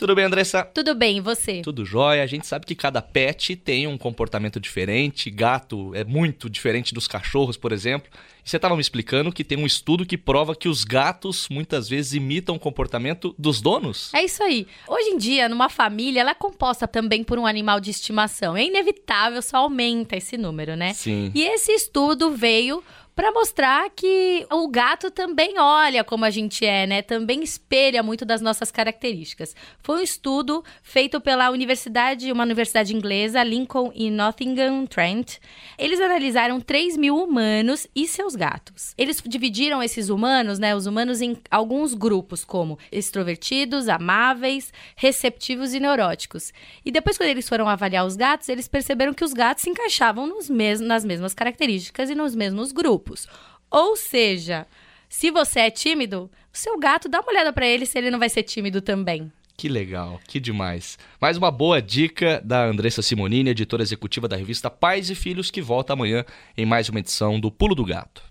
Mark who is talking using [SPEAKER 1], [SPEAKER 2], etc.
[SPEAKER 1] Tudo bem, Andressa?
[SPEAKER 2] Tudo bem, e você?
[SPEAKER 1] Tudo jóia. A gente sabe que cada pet tem um comportamento diferente. Gato é muito diferente dos cachorros, por exemplo. E você estava me explicando que tem um estudo que prova que os gatos muitas vezes imitam o comportamento dos donos?
[SPEAKER 2] É isso aí. Hoje em dia, numa família, ela é composta também por um animal de estimação. É inevitável, só aumenta esse número, né?
[SPEAKER 1] Sim.
[SPEAKER 2] E esse estudo veio para mostrar que o gato também olha como a gente é, né? Também espelha muito das nossas características. Foi um estudo feito pela universidade, uma universidade inglesa, Lincoln e Nottingham Trent. Eles analisaram 3 mil humanos e seus gatos. Eles dividiram esses humanos, né? Os humanos em alguns grupos, como extrovertidos, amáveis, receptivos e neuróticos. E depois, quando eles foram avaliar os gatos, eles perceberam que os gatos se encaixavam nos mes nas mesmas características e nos mesmos grupos grupos. Ou seja, se você é tímido, o seu gato dá uma olhada para ele se ele não vai ser tímido também.
[SPEAKER 1] Que legal, que demais. Mais uma boa dica da Andressa Simonini, editora executiva da revista Pais e Filhos, que volta amanhã em mais uma edição do Pulo do Gato.